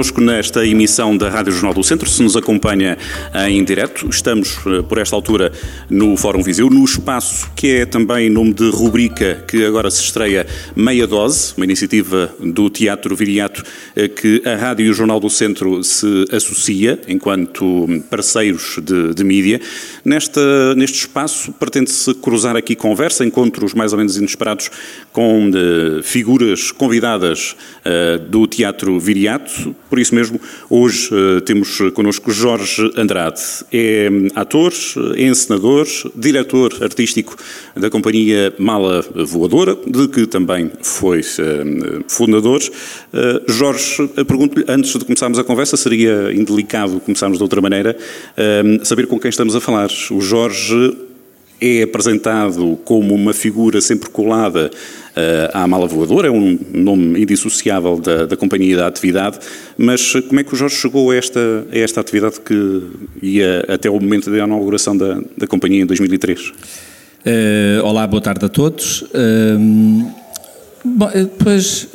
connosco nesta emissão da Rádio Jornal do Centro. Se nos acompanha em direto, estamos eh, por esta altura no Fórum Viseu, no espaço que é também nome de rubrica que agora se estreia Meia Dose, uma iniciativa do Teatro Viriato eh, que a Rádio e o Jornal do Centro se associa enquanto parceiros de, de mídia. Nesta, neste espaço pretende-se cruzar aqui conversa, encontros mais ou menos inesperados com uh, figuras convidadas uh, do Teatro Viriato. Por isso mesmo, hoje uh, temos connosco Jorge Andrade. É um, ator, é encenador, diretor artístico da companhia Mala Voadora, de que também foi fundador. Jorge, pergunto-lhe, antes de começarmos a conversa, seria indelicado começarmos de outra maneira, saber com quem estamos a falar. O Jorge é apresentado como uma figura sempre colada à mala voadora, é um nome indissociável da, da companhia e da atividade, mas como é que o Jorge chegou a esta, a esta atividade que ia até o momento da inauguração da, da companhia em 2003? Uh, eh, olá, boa tarde a todos. Uh, Bom, pois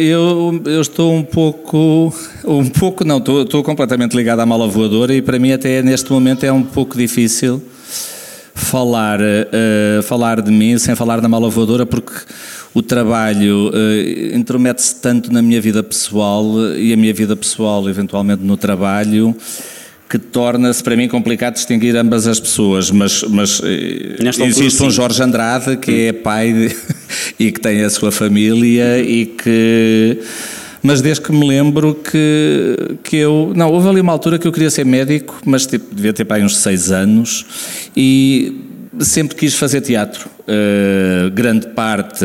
eu, eu estou um pouco, um pouco não, estou, estou completamente ligado à mala voadora e para mim até neste momento é um pouco difícil falar, uh, falar de mim sem falar da mala voadora, porque o trabalho uh, intromete-se tanto na minha vida pessoal e a minha vida pessoal, eventualmente, no trabalho que torna-se para mim complicado distinguir ambas as pessoas, mas, mas existe um Jorge Andrade que é pai de, e que tem a sua família e que mas desde que me lembro que, que eu. Não, houve ali uma altura que eu queria ser médico, mas tipo, devia ter para aí uns seis anos, e sempre quis fazer teatro. Uh, grande parte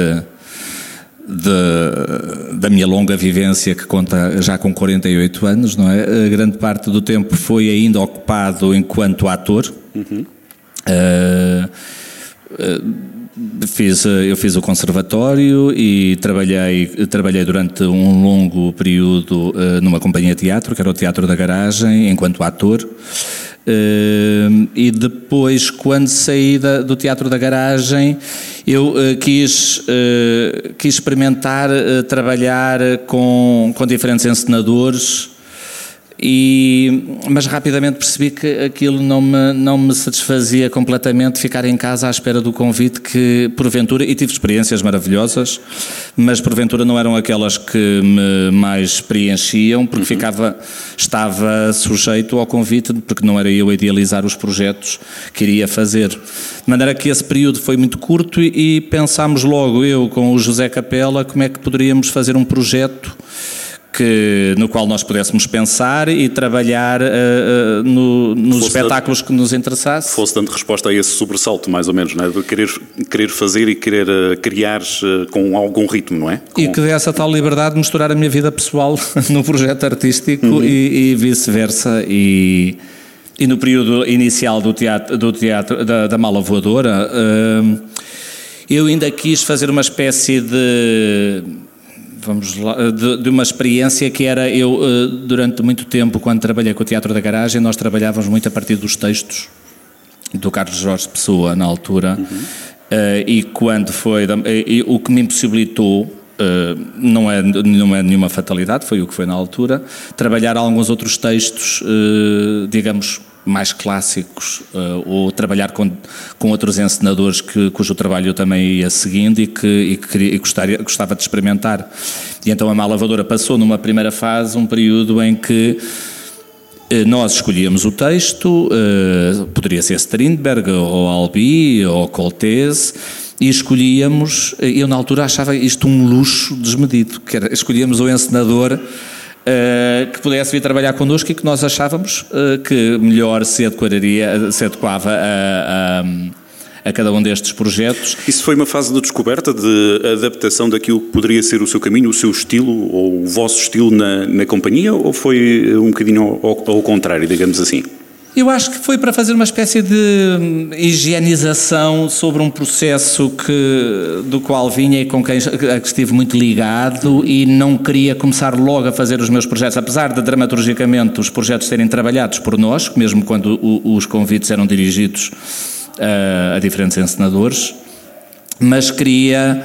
de, da minha longa vivência, que conta já com 48 anos, não é? Uh, grande parte do tempo foi ainda ocupado enquanto ator. Uhum. Uh, Fiz, eh, eu fiz o conservatório e trabalhei, trabalhei durante um longo período uh, numa companhia de teatro, que era o Teatro da Garagem, enquanto ator. Uh, e depois, quando saí do Teatro da Garagem, eu quis, quis experimentar trabalhar com, com diferentes encenadores e, mas rapidamente percebi que aquilo não me, não me satisfazia completamente ficar em casa à espera do convite que, porventura, e tive experiências maravilhosas, mas porventura não eram aquelas que me mais preenchiam, porque uhum. ficava, estava sujeito ao convite, porque não era eu a idealizar os projetos que iria fazer. De maneira que esse período foi muito curto e, e pensámos logo, eu com o José Capela, como é que poderíamos fazer um projeto que, no qual nós pudéssemos pensar e trabalhar uh, uh, no, nos fosse espetáculos dando, que nos interessasse. Fosse dando resposta a esse sobressalto, mais ou menos, não é? de querer, querer fazer e querer uh, criar com algum ritmo, não é? Com... E que desse a tal liberdade de misturar a minha vida pessoal no projeto artístico uhum. e, e vice-versa. E, e no período inicial do teatro, do teatro da, da mala voadora, eu ainda quis fazer uma espécie de vamos lá, de, de, uma experiência que era eu eh, durante muito tempo quando trabalhei com o Teatro da Garagem nós trabalhávamos muito a partir dos textos do Carlos Jorge Pessoa na altura uhum. uh, e quando foi e, o que me impossibilitou uh, não é não é nenhuma fatalidade foi o que foi na altura trabalhar alguns outros textos uh, digamos mais clássicos uh, ou trabalhar com, com outros encenadores que, cujo trabalho eu também ia seguindo e que, e que e gostaria, gostava de experimentar. E então a Malavadora passou numa primeira fase um período em que nós escolhíamos o texto, poderia ser Strindberg ou Albi ou Coltese, e escolhíamos, eu na altura achava isto um luxo desmedido, que era, escolhíamos o encenador Uh, que pudesse vir trabalhar connosco e que nós achávamos uh, que melhor se adequaria, se adequava a, a, a, cada um destes projetos. Isso foi uma fase de descoberta, de adaptação daquilo que poderia ser o seu caminho, o seu estilo ou o vosso estilo na, na companhia ou foi um bocadinho ao, ao contrário, digamos assim? Eu acho que foi para fazer uma espécie de hum, higienização sobre um processo que, do qual vinha e com quem que estive muito ligado e não queria começar logo a fazer os meus projetos, apesar de dramaturgicamente os projetos serem trabalhados por nós, mesmo quando o, os convites eram dirigidos uh, a diferentes encenadores, mas queria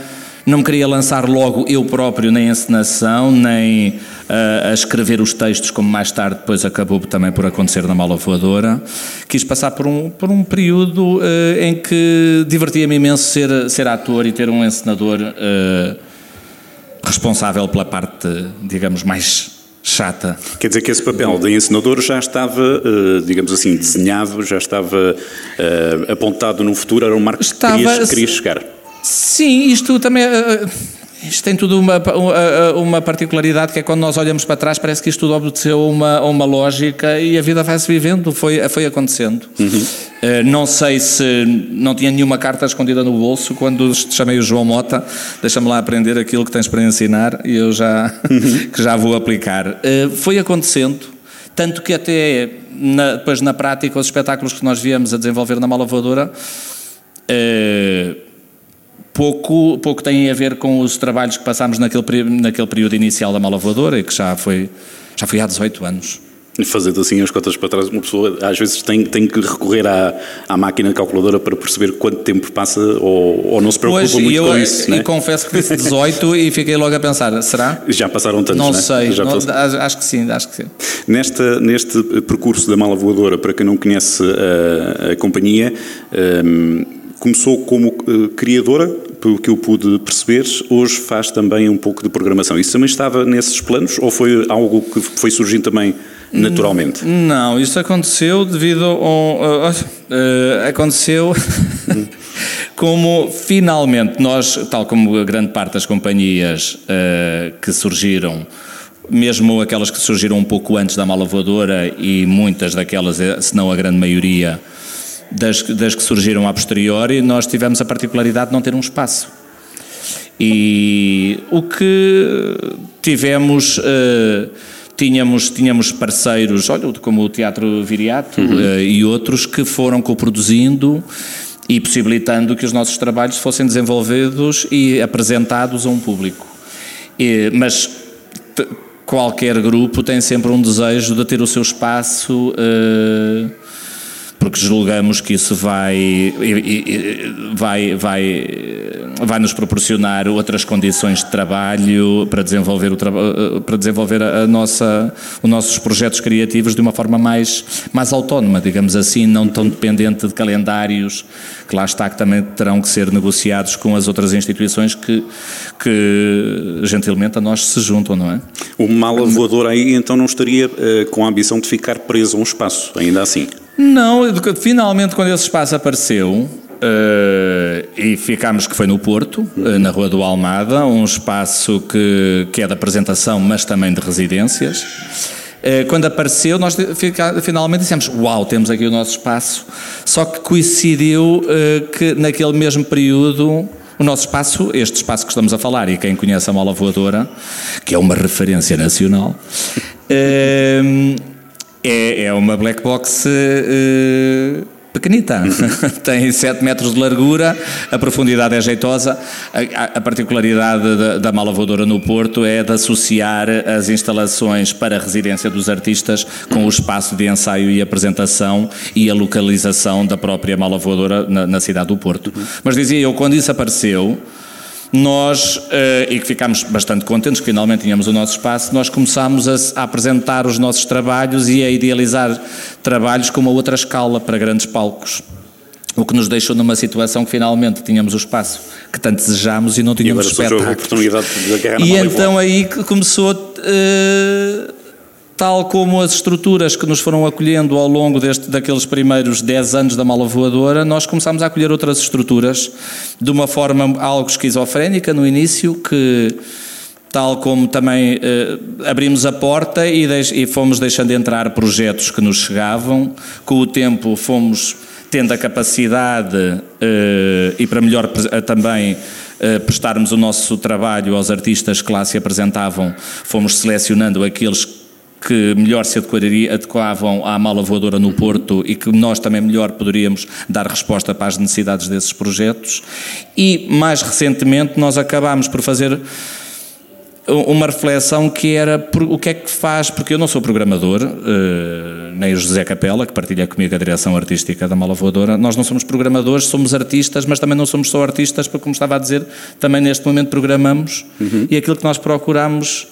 não me queria lançar logo eu próprio nem encenação, nem uh, a escrever os textos, como mais tarde depois acabou também por acontecer na Mala Voadora. Quis passar por um, por um período uh, em que divertia-me imenso ser, ser ator e ter um encenador uh, responsável pela parte, digamos, mais chata. Quer dizer que esse papel de encenador já estava, digamos assim, desenhado, já estava apontado no futuro, era um marco estava, que querias, querias chegar. Sim, isto também. Uh, isto tem tudo uma, uma particularidade que é quando nós olhamos para trás, parece que isto tudo obedeceu uma, uma lógica e a vida vai-se vivendo, foi, foi acontecendo. Uhum. Uh, não sei se não tinha nenhuma carta escondida no bolso quando chamei o João Mota, deixa-me lá aprender aquilo que tens para ensinar e eu já, uhum. que já vou aplicar. Foi acontecendo, tanto que até na, depois na prática os espetáculos que nós viemos a desenvolver na Mala Voadora. Pouco, pouco tem a ver com os trabalhos que passámos naquele, naquele período inicial da Mala Voadora, e que já foi, já foi há 18 anos. Fazendo assim as contas para trás, uma pessoa às vezes tem, tem que recorrer à, à máquina calculadora para perceber quanto tempo passa ou, ou não se preocupa pois, muito eu, com isso. E né? confesso que disse 18 e fiquei logo a pensar, será? Já passaram tantos, Não né? sei, não, acho que sim, acho que sim. Nesta, neste percurso da Mala Voadora, para quem não conhece a, a companhia, um, começou como uh, criadora, pelo que eu pude perceber, hoje faz também um pouco de programação. Isso também estava nesses planos ou foi algo que foi surgindo também naturalmente? Não, isso aconteceu devido a. Uh, uh, aconteceu. como finalmente nós, tal como a grande parte das companhias uh, que surgiram, mesmo aquelas que surgiram um pouco antes da mala voadora e muitas daquelas, se não a grande maioria, das, das que surgiram a posteriori, nós tivemos a particularidade de não ter um espaço. E o que tivemos. Uh, tínhamos, tínhamos parceiros, olha, como o Teatro Viriato uhum. uh, e outros que foram coproduzindo e possibilitando que os nossos trabalhos fossem desenvolvidos e apresentados a um público. E, mas qualquer grupo tem sempre um desejo de ter o seu espaço. Uh, porque julgamos que isso vai, vai, vai, vai nos proporcionar outras condições de trabalho para desenvolver, o, para desenvolver a nossa, os nossos projetos criativos de uma forma mais, mais autónoma, digamos assim, não tão dependente de calendários que lá está que também terão que ser negociados com as outras instituições que, que gentilmente a nós se juntam, não é? O mala voador aí então não estaria uh, com a ambição de ficar preso a um espaço, ainda assim? Não, finalmente quando esse espaço apareceu, uh, e ficámos que foi no Porto, uh, na Rua do Almada, um espaço que, que é de apresentação, mas também de residências. Uh, quando apareceu, nós finalmente dissemos: Uau, temos aqui o nosso espaço. Só que coincidiu que naquele mesmo período o nosso espaço, este espaço que estamos a falar, e quem conhece a Mola Voadora, que é uma referência nacional, é, é uma black box uh, pequenita. Tem 7 metros de largura, a profundidade é jeitosa. A, a particularidade da, da mala voadora no Porto é de associar as instalações para a residência dos artistas com o espaço de ensaio e apresentação e a localização da própria mala voadora na, na cidade do Porto. Mas dizia eu, quando isso apareceu, nós, eh, e que ficámos bastante contentes que finalmente tínhamos o nosso espaço, nós começámos a, a, apresentar os nossos trabalhos e a idealizar trabalhos com uma outra escala para grandes palcos. O que nos deixou numa situação que finalmente tínhamos o espaço que tanto desejámos e não tínhamos e espetáculos. A oportunidade de e então aí começou uh, tal como as estruturas que nos foram acolhendo ao longo deste, daqueles primeiros 10 anos da mala voadora, nós começámos a acolher outras estruturas de uma forma algo esquizofrénica no início, que tal como também eh, abrimos a porta e, e fomos deixando entrar projetos que nos chegavam, com o tempo fomos tendo a capacidade eh, e para melhor também eh, prestarmos o nosso trabalho aos artistas que lá se apresentavam, fomos selecionando aqueles que melhor se adequavam à mala voadora no Porto e que nós também melhor poderíamos dar resposta para as necessidades desses projetos. E mais recentemente nós acabámos por fazer uma reflexão que era o que é que faz, porque eu não sou programador, eh, nem o José Capela, que partilha comigo a direção artística da Mala Voadora. Nós não somos programadores, somos artistas, mas também não somos só artistas, porque, como estava a dizer, também neste momento programamos uhum. e aquilo que nós procuramos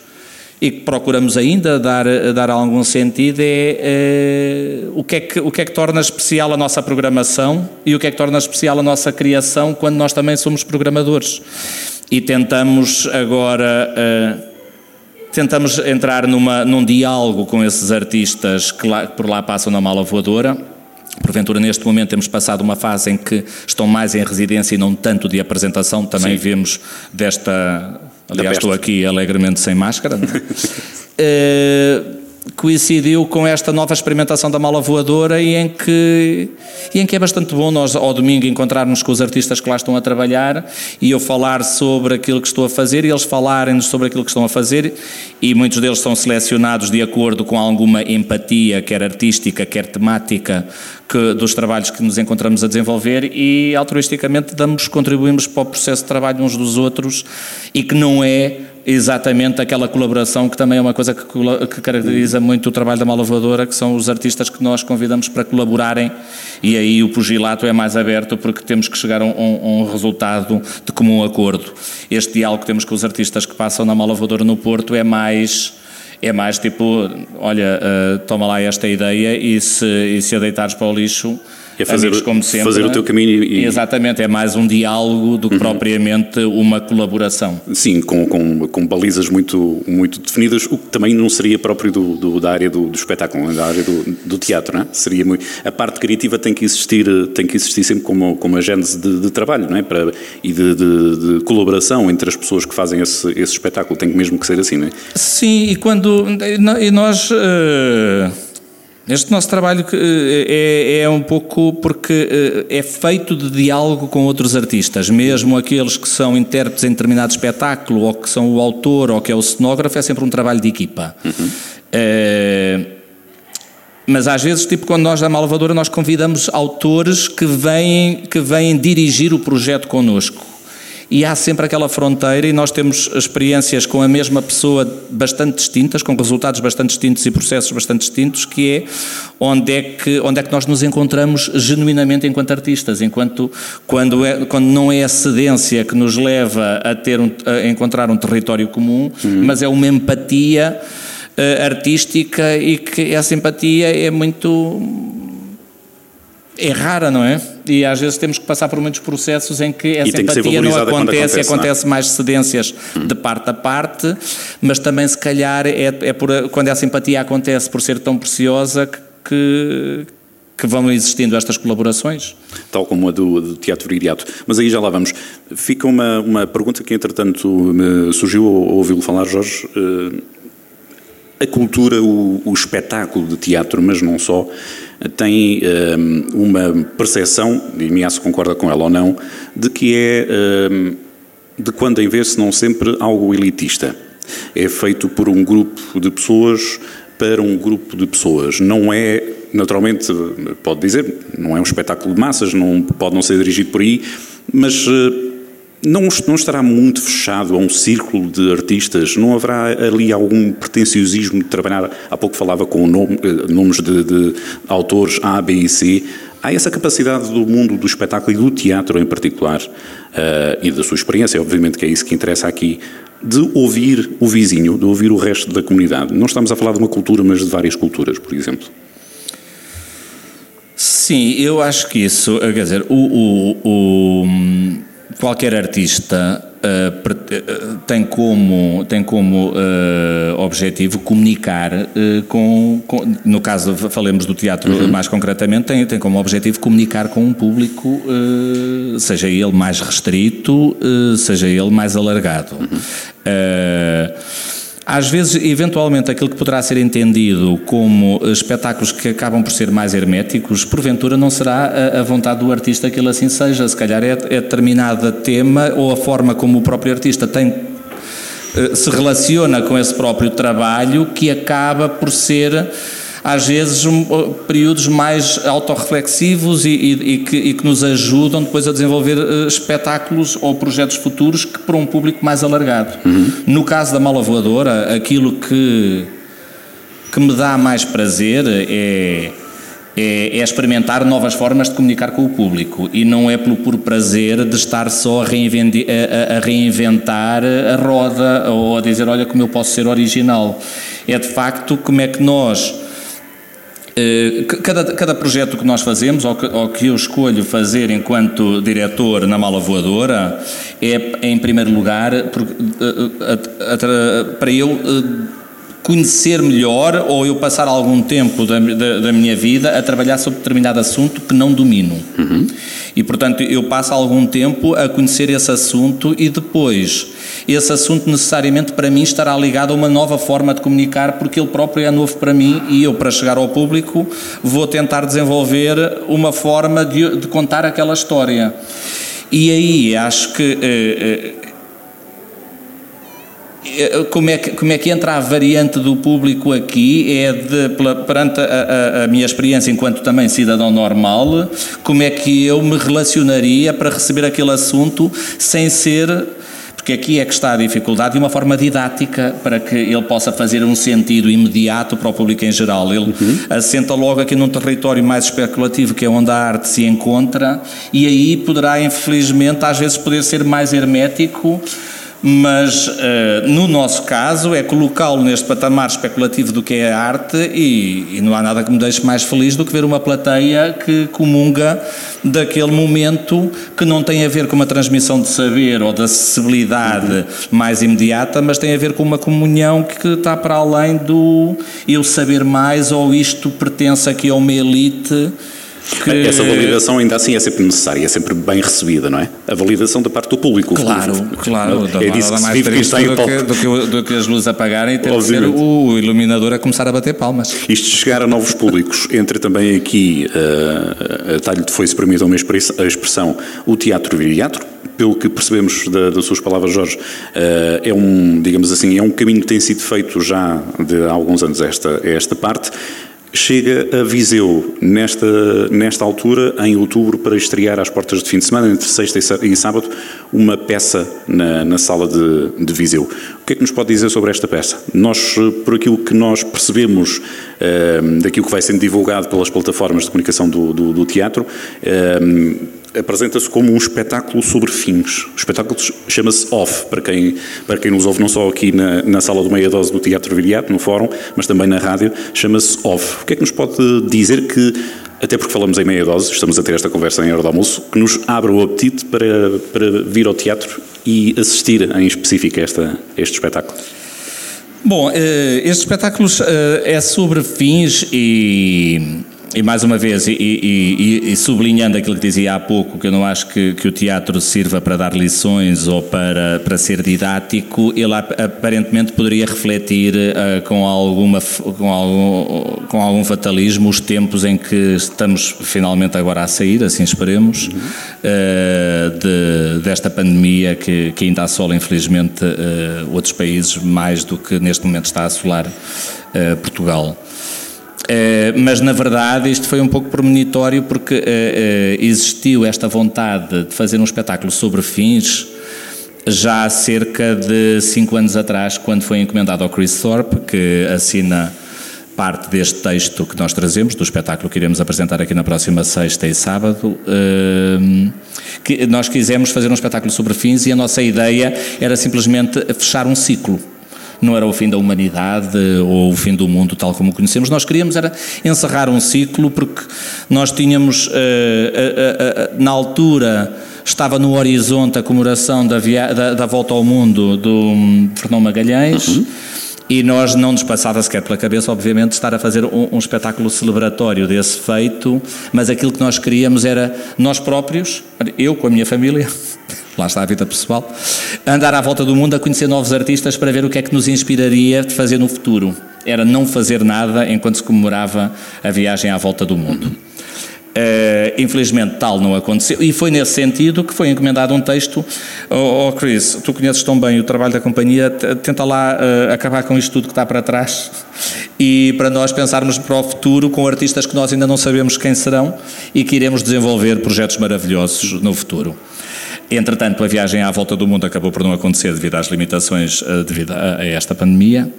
e que procuramos ainda dar, dar algum sentido é, é, o, que é que, o que é que torna especial a nossa programação e o que é que torna especial a nossa criação quando nós também somos programadores. E tentamos agora. Uh, tentamos entrar numa, num diálogo com esses artistas que, lá, que por lá passam na mala voadora. Porventura, neste momento, temos passado uma fase em que estão mais em residência e não tanto de apresentação. Também Sim. vemos desta Aliás, estou aqui alegremente sem máscara. uh, coincidiu com esta nova experimentação da mala voadora e em que, e em que é bastante bom nós ao domingo encontrarmos com os artistas que lá estão a trabalhar e eu falar sobre aquilo que estou a fazer e eles falarem-nos sobre aquilo que estão a fazer. E muitos deles são selecionados de acordo com alguma empatia, quer artística, quer temática, que, dos trabalhos que nos encontramos a desenvolver e altruisticamente damos, contribuímos para o processo de trabalho uns dos outros e que não é exatamente aquela colaboração que também é uma coisa que, que, caracteriza muito o trabalho da Malavadora, que são os artistas que nós convidamos para colaborarem e aí o pugilato é mais aberto porque temos que chegar a um, um resultado de comum acordo. Este diálogo que temos com os artistas que passam na Malavadora no Porto é mais é mais tipo, olha, uh, toma lá esta ideia e se, e se a deitares para o lixo é fazer, amigos, como sempre, fazer o teu caminho e... Exatamente, é mais um diálogo do que uhum. propriamente uma colaboração. Sim, com, com, com, balizas muito, muito definidas, o que também não seria próprio do, do da área do, do, espetáculo, da área do, do teatro, não é? Seria muito, a parte criativa tem que existir, tem que existir sempre como, como agente de, de trabalho, não é? Para, e de, de, de, colaboração entre as pessoas que fazem esse, esse espetáculo, tem mesmo que ser assim, não é? Sim, e quando, e nós... Uh este nosso trabalho eh, é, é, um pouco porque eh, é feito de diálogo com outros artistas, mesmo aqueles que são intérpretes em determinado espetáculo, ou que são o autor, ou que é o cenógrafo, é sempre um trabalho de equipa. Uhum. É, mas às vezes, tipo quando nós da Malvadora, nós convidamos autores que vêm, que vêm dirigir o projeto connosco e há sempre aquela fronteira e nós temos experiências com a mesma pessoa bastante distintas, com resultados bastante distintos e processos bastante distintos, que é onde é que, onde é que nós nos encontramos genuinamente enquanto artistas, enquanto quando, é, quando não é a cedência que nos leva a, ter um, a encontrar um território comum, uhum. mas é uma empatia uh, artística e que essa empatia é muito é rara, não é? E às vezes temos que passar por muitos processos em que essa empatia não acontece, acontece, acontece não é? mais cedências hum. de parte a parte, mas também se calhar é, é por, quando essa empatia acontece por ser tão preciosa que, que vão existindo estas colaborações. Tal como a do, do Teatro Viriato. Mas aí já lá vamos. Fica uma, uma pergunta que, entretanto, me surgiu ao ouvi-lo falar, Jorge. Uh, a cultura, o, o, espetáculo de teatro, mas não só, tem um, ehm, uma percepção, e Miaço concorda com ela ou não, de que é, um, ehm, de quando em vez, se não sempre, algo elitista. É feito por um grupo de pessoas para um grupo de pessoas. Não é, naturalmente, pode dizer, não é um espetáculo de massas, não, pode não ser dirigido por aí, mas uh, não, não estará muito fechado a um círculo de artistas? Não haverá ali algum pretenciosismo de trabalhar? Há pouco falava com nome, eh, nomes de, de, autores A, B e C. Há essa capacidade do mundo do espetáculo e do teatro em particular, uh, e da sua experiência, obviamente que é isso que interessa aqui, de ouvir o vizinho, de ouvir o resto da comunidade. Não estamos a falar de uma cultura, mas de várias culturas, por exemplo. Sim, eu acho que isso, quer dizer, o, o, o qualquer artista uh, tem como, tem como uh, objetivo comunicar uh, com, com, no caso falemos do teatro uhum. mais concretamente, tem, tem como objetivo comunicar com um público, seja ele mais restrito, seja ele mais alargado. Uhum. Às vezes, eventualmente, aquilo que poderá ser entendido como espetáculos que acabam por ser mais herméticos, porventura não será a, vontade do artista que ele assim seja. Se calhar é, é determinada tema ou a forma como o próprio artista tem eh, se relaciona com esse próprio trabalho que acaba por ser às vezes um, períodos mais autorreflexivos e, e, e, que, e, que, nos ajudam depois a desenvolver uh, espetáculos ou projetos futuros que para um público mais alargado. Uhum. No caso da Mala Voadora, aquilo que que me dá mais prazer é, é, é, experimentar novas formas de comunicar com o público e não é pelo puro prazer de estar só a, a, a reinventar a roda ou a dizer, olha como eu posso ser original. É de facto como é que nós cada, cada projeto que nós fazemos, ou que, ou que, eu escolho fazer enquanto diretor na mala voadora, é, em primeiro lugar, eh, para eu eh, conhecer melhor ou eu passar algum tempo da, da, da, minha vida a trabalhar sobre determinado assunto que não domino. Uhum. E, portanto, eu passo algum tempo a conhecer esse assunto e depois esse assunto necessariamente para mim estará ligado a uma nova forma de comunicar porque ele próprio é novo para mim e eu, para chegar ao público, vou tentar desenvolver uma forma de, de contar aquela história. E aí acho que eh, eh, como é, que, como é que entra a variante do público aqui? É de, perante a, a, a, minha experiência enquanto também cidadão normal, como é que eu me relacionaria para receber aquele assunto sem ser. Porque aqui é que está a dificuldade de uma forma didática para que ele possa fazer um sentido imediato para o público em geral. Ele uhum. assenta logo aqui num território mais especulativo, que é onde a arte se encontra, e aí poderá, infelizmente, às vezes poder ser mais hermético mas uh, no nosso caso é colocá-lo neste patamar especulativo do que é a arte e, e, não há nada que me deixe mais feliz do que ver uma plateia que comunga daquele momento que não tem a ver com uma transmissão de saber ou de acessibilidade uhum. mais imediata, mas tem a ver com uma comunhão que está para além do eu saber mais ou isto pertence aqui a uma elite que... Essa validação ainda assim é sempre necessária, é sempre bem recebida, não é? A validação da parte do público. Claro, claro. É disso que se vive que está em do que, do, que, do que as luzes apagarem e ter que ser o iluminador a começar a bater palmas. Isto de chegar a novos públicos, entra também aqui, uh, a talho foi-se permite uma expressão, o teatro viriatro, pelo que percebemos da, das suas palavras, Jorge, uh, é um, digamos assim, é um caminho que tem sido feito já de há alguns anos esta, esta parte chega a Viseu nesta, nesta altura, em outubro, para estrear às portas de fim de semana, entre sexta e sábado, uma peça na, na sala de, de Viseu. O que é que nos pode dizer sobre esta peça? Nós, por aquilo que nós percebemos eh, daquilo que vai sendo divulgado pelas plataformas de comunicação do, do, do teatro, eh, apresenta-se como um espetáculo sobre fins. O espetáculo chama-se Off, para quem, para quem nos ouve não só aqui na, na sala do Meia Dose do Teatro Viriato, no fórum, mas também na rádio, chama-se Off. O que é que nos pode dizer que, até porque falamos em meia dose, estamos a ter esta conversa em hora de almoço, que nos abra o apetite para, para vir ao teatro e assistir em específico a, esta, a este espetáculo? Bom, eh, este espetáculo eh, é sobre fins e e mais uma vez, e, e, e, sublinhando aquilo que dizia há pouco, que eu não acho que, que, o teatro sirva para dar lições ou para, para ser didático, ele aparentemente poderia refletir uh, com, alguma, com, algum, com algum fatalismo os tempos em que estamos finalmente agora a sair, assim esperemos, uh, de, desta pandemia que, que ainda assola, infelizmente, uh, outros países mais do que neste momento está a assolar Portugal. Uh, mas na verdade isto foi um pouco premonitório porque uh, uh, existiu esta vontade de fazer um espetáculo sobre fins já há cerca de cinco anos atrás, quando foi encomendado ao Chris Thorpe, que assina parte deste texto que nós trazemos, do espetáculo que iremos apresentar aqui na próxima sexta e sábado, que nós quisemos fazer um espetáculo sobre fins e a nossa ideia era simplesmente fechar um ciclo não era o fim da humanidade ou o fim do mundo tal como o conhecemos. Nós queríamos era encerrar um ciclo porque nós tínhamos, uh, uh, uh, na altura, estava no horizonte a comemoração da, da, da volta ao mundo do Fernão Magalhães. Uhum. E nós não nos passava sequer pela cabeça, obviamente, estar a fazer um, um, espetáculo celebratório desse feito, mas aquilo que nós queríamos era nós próprios, eu com a minha família, lá está a vida pessoal, andar à volta do mundo a conhecer novos artistas para ver o que é que nos inspiraria de fazer no futuro. Era não fazer nada enquanto se comemorava a viagem à volta do mundo. Uh, infelizmente tal não aconteceu. E foi nesse sentido que foi encomendado um texto. Oh, oh Chris, tu conheces tão bem o trabalho da companhia. Tenta lá uh, acabar com isto tudo que está para trás. E para nós pensarmos para o futuro com artistas que nós ainda não sabemos quem serão e que iremos desenvolver projetos maravilhosos no futuro Entretanto, a viagem à volta do mundo acabou por não acontecer devido às limitações uh, devido a, a esta pandemia.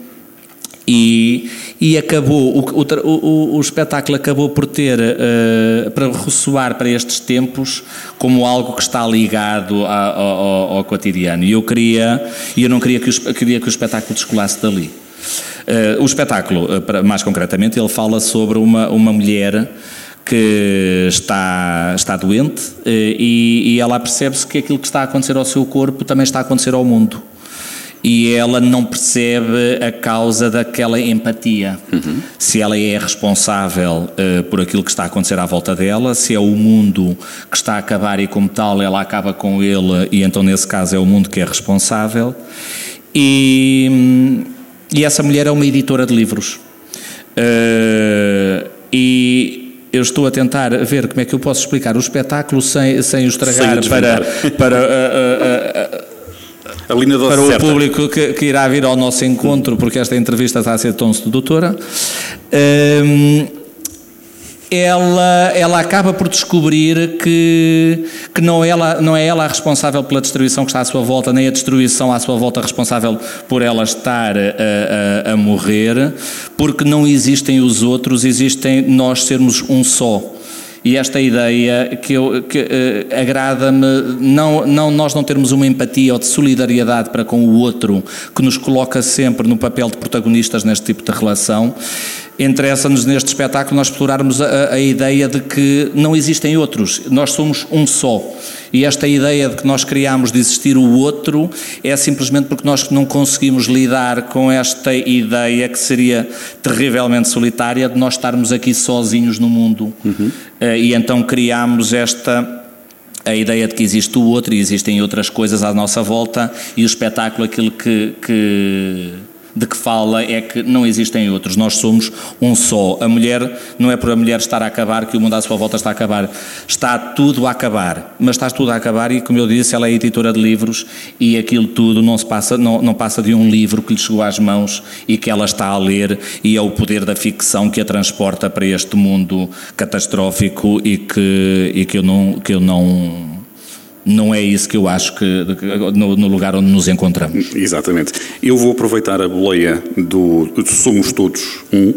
E, e acabou, o, o, o, espetáculo acabou por ter, uh, para ressoar para estes tempos, como algo que está ligado ao, ao, ao cotidiano. E eu queria, e eu não queria que, o, queria que o espetáculo descolasse dali. Uh, o espetáculo, uh, mais concretamente, ele fala sobre uma, uma mulher que está, está doente e, e ela percebe-se que aquilo que está a acontecer ao seu corpo também está a acontecer ao mundo e ela não percebe a causa daquela empatia. Uhum. Se ela é responsável uh, por aquilo que está a acontecer à volta dela, se é o mundo que está a acabar e, como tal, ela acaba com ele, e então, nesse caso, é o mundo que é responsável. E, e essa mulher é uma editora de livros. Uh, e eu estou a tentar ver como é que eu posso explicar o espetáculo sem, sem o estragar sem para, para uh, para o certa. público que, que, irá vir ao nosso encontro, porque esta entrevista está a ser tão sedutora. Um, ela, ela acaba por descobrir que, que não, é ela, não é ela a responsável pela destruição que está à sua volta, nem a destruição à sua volta responsável por ela estar a, a, a morrer, porque não existem os outros, existem nós sermos um só e esta ideia que, que uh, agrada-me, não, não nós não termos uma empatia ou de solidariedade para com o outro, que nos coloca sempre no papel de protagonistas neste tipo de relação, interessa-nos neste espetáculo nós explorarmos a, a, ideia de que não existem outros, nós somos um só. E esta ideia de que nós criamos de existir o outro é simplesmente porque nós não conseguimos lidar com esta ideia que seria terrivelmente solitária de nós estarmos aqui sozinhos no mundo. Uhum. E então criamos esta a ideia de que existe o outro e existem outras coisas à nossa volta e o espetáculo aquilo que, que de que fala é que não existem outros, nós somos um só. A mulher, não é por a mulher estar a acabar que o mundo à sua volta está a acabar, está tudo a acabar, mas está tudo a acabar e, como eu disse, ela é editora de livros e aquilo tudo não, se passa, não, não passa de um livro que lhe chegou às mãos e que ela está a ler e é o poder da ficção que a transporta para este mundo catastrófico e que, e que eu não... Que eu não não é isso que eu acho que no, no, lugar onde nos encontramos. Exatamente. Eu vou aproveitar a boleia do Somos Todos Um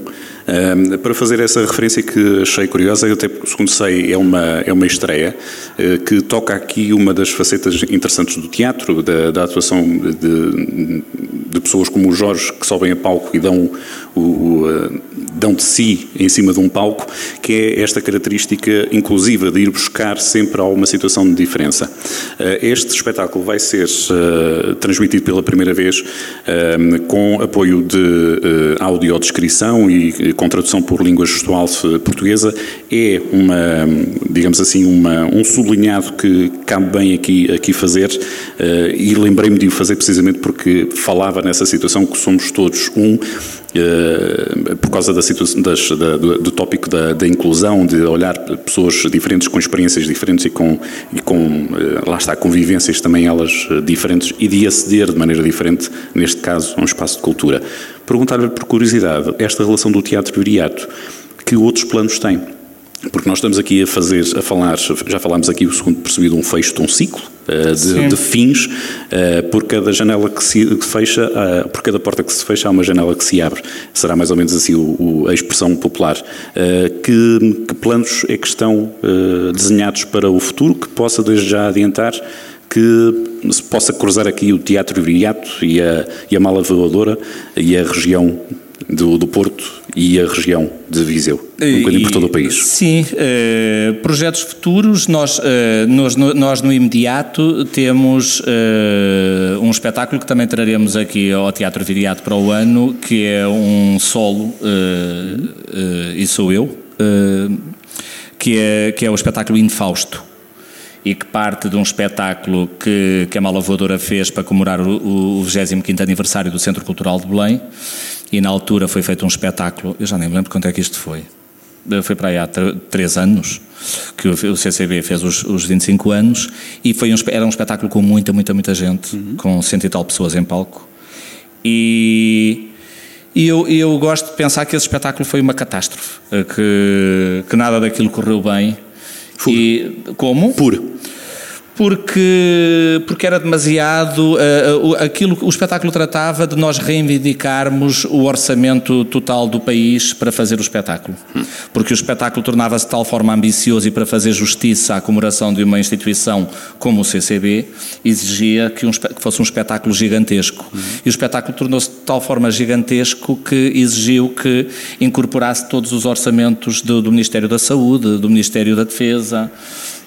para fazer essa referência que achei curiosa, eu até segundo sei é uma, é uma estreia uh, que toca aqui uma das facetas interessantes do teatro, da, da atuação de, de, pessoas como o Jorge que sobem a palco e dão, o, o, uh, dão de si em cima de um palco, que é esta característica inclusiva de ir buscar sempre a uma situação de diferença. Uh, este espetáculo vai ser transmitido pela primeira vez com apoio de audiodescrição e com tradução por língua gestual portuguesa, é uma, digamos assim, uma, um sublinhado que cabe bem aqui, aqui fazer uh, e lembrei-me de o fazer precisamente porque falava nessa situação que somos todos um, por causa da situação, das, da, do, do, tópico da, da, inclusão, de olhar pessoas diferentes, com experiências diferentes e com, e com uh, lá está, convivências também elas diferentes e de aceder de maneira diferente, neste caso, a um espaço de cultura perguntar-lhe por curiosidade esta relação do teatro viriato, que outros planos tem? Porque nós estamos aqui a fazer, a falar, já falámos aqui, o segundo percebido, um fecho de um ciclo, de, de, fins, uh, por cada janela que se fecha, uh, por cada porta que se fecha, há uma janela que se abre. Será mais ou menos assim o, o, a expressão popular. Que, que, planos é que estão desenhados para o futuro, que possa desde já adiantar que se possa cruzar aqui o Teatro Viriato e a, e a Mala Voadora e a região do, do, Porto e a região de Viseu, um bocadinho por todo o país. Sim, uh, projetos futuros, nós, uh, nós, nós, no imediato temos uh, um espetáculo que também traremos aqui ao Teatro Viriato para o ano, que é um solo, e sou eu, que, é, que é o espetáculo Infausto e que parte de um espetáculo que, que a Mala Voadora fez para comemorar o, o 25 aniversário do Centro Cultural de Belém e na altura foi feito um espetáculo, eu já nem me lembro quanto é que isto foi, foi para aí há três anos que o CCB fez os, os 25 anos e foi um, era um espetáculo com muita, muita, muita gente, uhum. com cento e tal pessoas em palco e, e eu, eu gosto de pensar que esse espetáculo foi uma catástrofe, que, que nada daquilo correu bem. E, como? Puro porque, porque era demasiado. Uh, aquilo, o espetáculo tratava de nós reivindicarmos o orçamento total do país para fazer o espetáculo. Porque o espetáculo tornava-se de tal forma ambicioso e para fazer justiça à comemoração de uma instituição como o CCB, exigia que, um, que fosse um espetáculo gigantesco. Uhum. E o espetáculo tornou-se de tal forma gigantesco que exigiu que incorporasse todos os orçamentos do, do Ministério da Saúde, do Ministério da Defesa.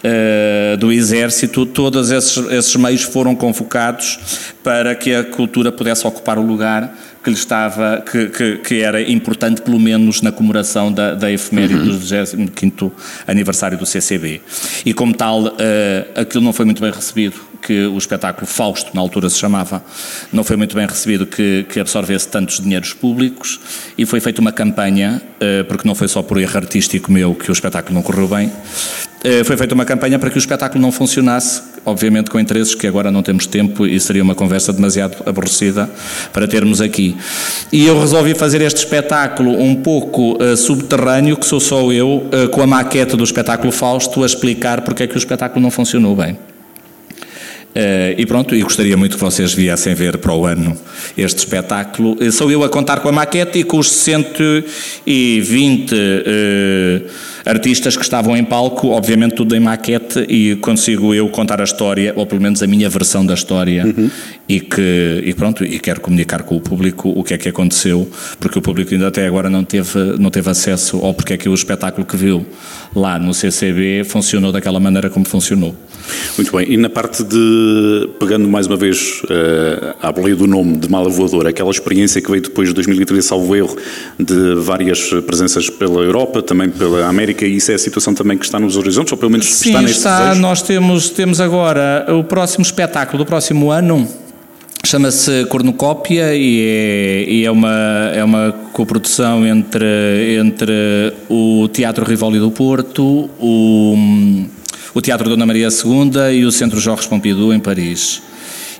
Uh, do Exército, todos esses, esses meios foram convocados para que a cultura pudesse ocupar o lugar que lhe estava, que, que, que, era importante, pelo menos na comemoração da, da efeméride uhum. do 25 aniversário do CCB. E como tal, uh, aquilo não foi muito bem recebido, que o espetáculo Fausto, na altura se chamava, não foi muito bem recebido que, que absorvesse tantos dinheiros públicos e foi feita uma campanha, uh, porque não foi só por erro artístico meu que o espetáculo não correu bem, uh, foi feita uma campanha para que o espetáculo não funcionasse obviamente com interesses que agora não temos tempo e seria uma conversa demasiado aborrecida para termos aqui. E eu resolvi fazer este espetáculo um pouco uh, subterrâneo, que sou só eu, com a maquete do espetáculo Fausto, a explicar porque é que o espetáculo não funcionou bem. Uh, e pronto, e gostaria muito que vocês viessem ver para o ano este espetáculo. Sou eu a contar com a maquete e com os 120 uh, artistas que estavam em palco, obviamente tudo em maquete, e consigo eu contar a história, ou pelo menos a minha versão da história, uhum. e que e pronto, e quero comunicar com o público o que é que aconteceu, porque o público ainda até agora não teve, não teve acesso, ou porque é que o espetáculo que viu lá no CCB funcionou daquela maneira como funcionou. Muito bem, e na parte de, pegando mais uma vez uh, à boleia do nome de Mala Voadora, aquela experiência que veio depois de 2013, salvo erro, de várias presenças pela Europa, também pela América, América e isso é a situação também que está nos horizontes, ou pelo menos Sim, está nesse está. Desejo? Nós temos, temos agora o próximo espetáculo do próximo ano. Chama-se Cornucópia e é, e é, uma, é uma coprodução entre, entre o Teatro Rivoli do Porto, o, o Teatro Dona Maria II e o Centro Jorge Pompidou, em Paris.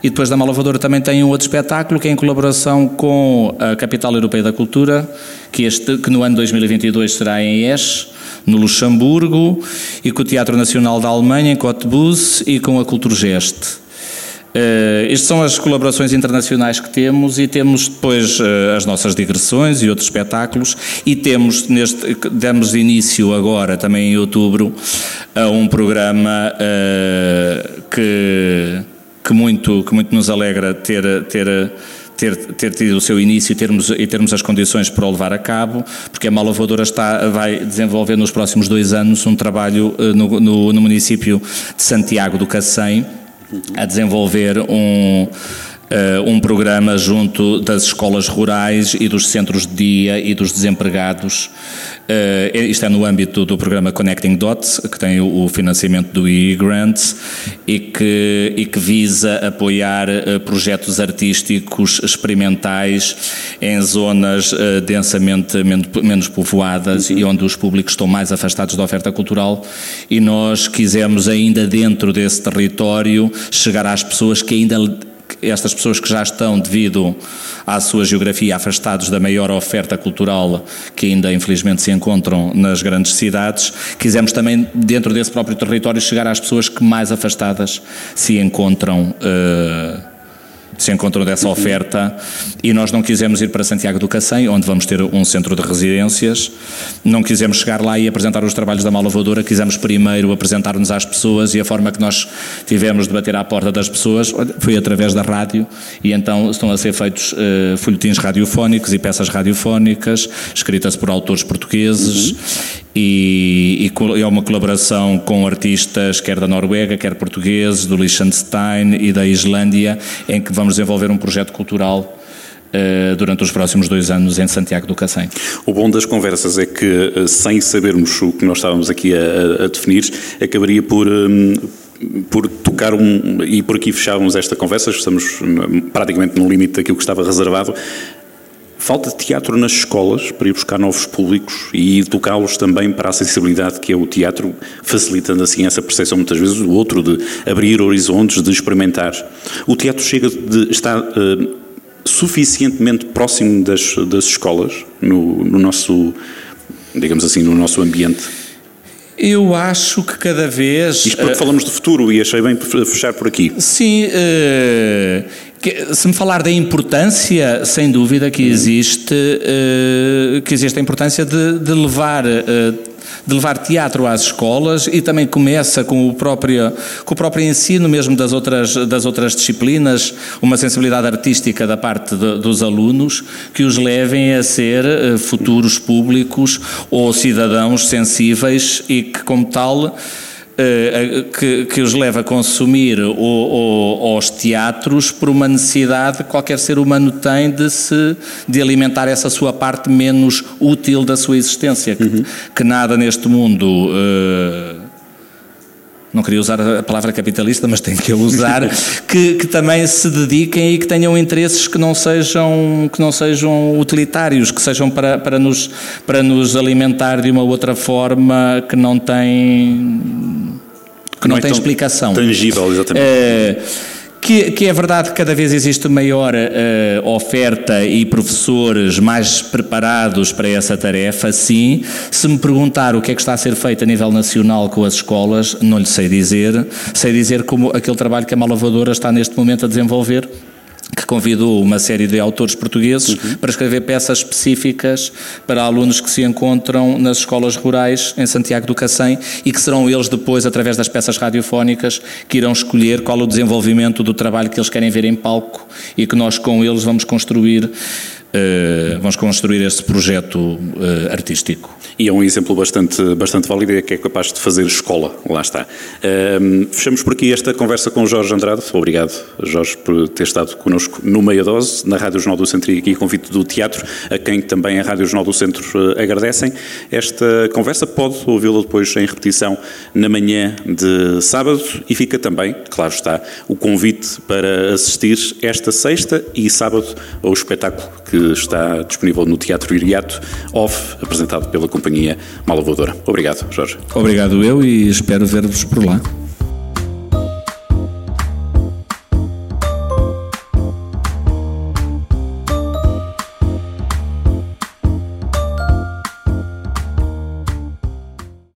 E depois da Malavadora também tem um outro espetáculo que é em colaboração com a Capital Europeia da Cultura, que, este, que no ano 2022 será em Esch, no Luxemburgo, e com o Teatro Nacional da Alemanha, em Cottbus, e com a Culturgest. Uh, estas são as colaborações internacionais que temos e temos depois uh, as nossas digressões e outros espetáculos e temos neste demos início agora também em outubro a um programa uh, que que muito que muito nos alegra ter ter ter, ter tido o seu início e termos, e termos as condições para o levar a cabo, porque a Malavadora está, vai desenvolver nos próximos dois anos um trabalho eh, no, no, no município de Santiago do Cacém, a desenvolver um uh, um programa junto das escolas rurais e dos centros de dia e dos desempregados. Uh, isto é no âmbito do programa Connecting Dots, que tem o, o financiamento do e-Grants e que, e que visa apoiar uh, projetos artísticos experimentais em zonas uh, densamente menos, menos povoadas uhum. e onde os públicos estão mais afastados da oferta cultural e nós quisemos ainda dentro desse território chegar às pessoas que ainda estas pessoas que já estão, devido à sua geografia, afastados da maior oferta cultural que ainda infelizmente se encontram nas grandes cidades, quisemos também, dentro desse próprio território, chegar às pessoas que mais afastadas se encontram. Uh, se encontram dessa oferta e nós não quisemos ir para Santiago do Cacém, onde vamos ter um centro de residências, não quisemos chegar lá e apresentar os trabalhos da Malavadora, quisemos primeiro apresentar-nos às pessoas e a forma que nós tivemos de bater à porta das pessoas foi através da rádio e então estão a ser feitos uh, folhetins radiofónicos e peças radiofónicas escritas por autores portugueses uhum. e, e, é uma colaboração com artistas quer da Noruega, quer portugueses, do Liechtenstein e da Islândia, em que vamos desenvolver um projeto cultural uh, durante os próximos dois anos em Santiago do Cacém. O bom das conversas é que, eh, sem sabermos o que nós estávamos aqui a, a definir, acabaria por. Um, por tocar um, e por aqui fechávamos esta conversa, estamos praticamente no limite daquilo que estava reservado. Falta de teatro nas escolas para ir buscar novos públicos e educá-los também para a acessibilidade que é o teatro, facilitando assim essa percepção muitas vezes do outro, de abrir horizontes, de experimentar. O teatro chega de, está uh, suficientemente próximo das, das escolas, no, no nosso, digamos assim, no nosso ambiente? Eu acho que cada vez. Isto porque uh, falamos de futuro e achei bem fechar por aqui. Sim, uh, se me falar da importância, sem dúvida que existe, uh, que existe a importância de, de levar de levar teatro às escolas e também começa com o próprio, com o próprio ensino mesmo das outras, das outras disciplinas, uma sensibilidade artística da parte de, dos alunos que os levem a ser uh, futuros públicos ou cidadãos sensíveis e que, como tal, eh, que, que, os leva a consumir o, o, os teatros por uma necessidade que qualquer ser humano tem de se de alimentar essa sua parte menos útil da sua existência, que, uhum. que nada neste mundo uh, não queria usar a palavra capitalista, mas tenho que a usar, que, que, também se dediquem e que tenham interesses que não sejam, que não sejam utilitários, que sejam para, para, nos, para nos alimentar de uma outra forma que não tem, que não, não é tem explicação. Tangível, exatamente. É, que, que, é verdade que cada vez existe maior uh, oferta e professores mais preparados para essa tarefa, sim. Se me perguntar o que é que está a ser feito a nível nacional com as escolas, não lhe sei dizer. Sei dizer como aquele trabalho que a Malavadora está neste momento a desenvolver que convidou uma série de autores portugueses uhum. para escrever peças específicas para alunos que se encontram nas escolas rurais em Santiago do Cacém e que serão eles depois, através das peças radiofónicas, que irão escolher qual o desenvolvimento do trabalho que eles querem ver em palco e que nós com eles vamos construir Uh, vamos construir esse projeto uh, artístico. E é um exemplo bastante, bastante válido e que é capaz de fazer escola, lá está. Uh, fechamos por aqui esta conversa com Jorge Andrade. Obrigado, Jorge, por ter estado connosco no Meia Dose, na Rádio Jornal do Centro e aqui convite do teatro, a quem também a Rádio Jornal do Centro agradecem. Esta conversa pode ouvi-la depois em repetição na manhã de sábado e fica também, claro está, o convite para assistir esta sexta e sábado ao espetáculo que está disponível no Teatro Iriato, off, apresentado pela companhia Malavadora. Obrigado, Jorge. Obrigado eu e espero ver-vos por lá.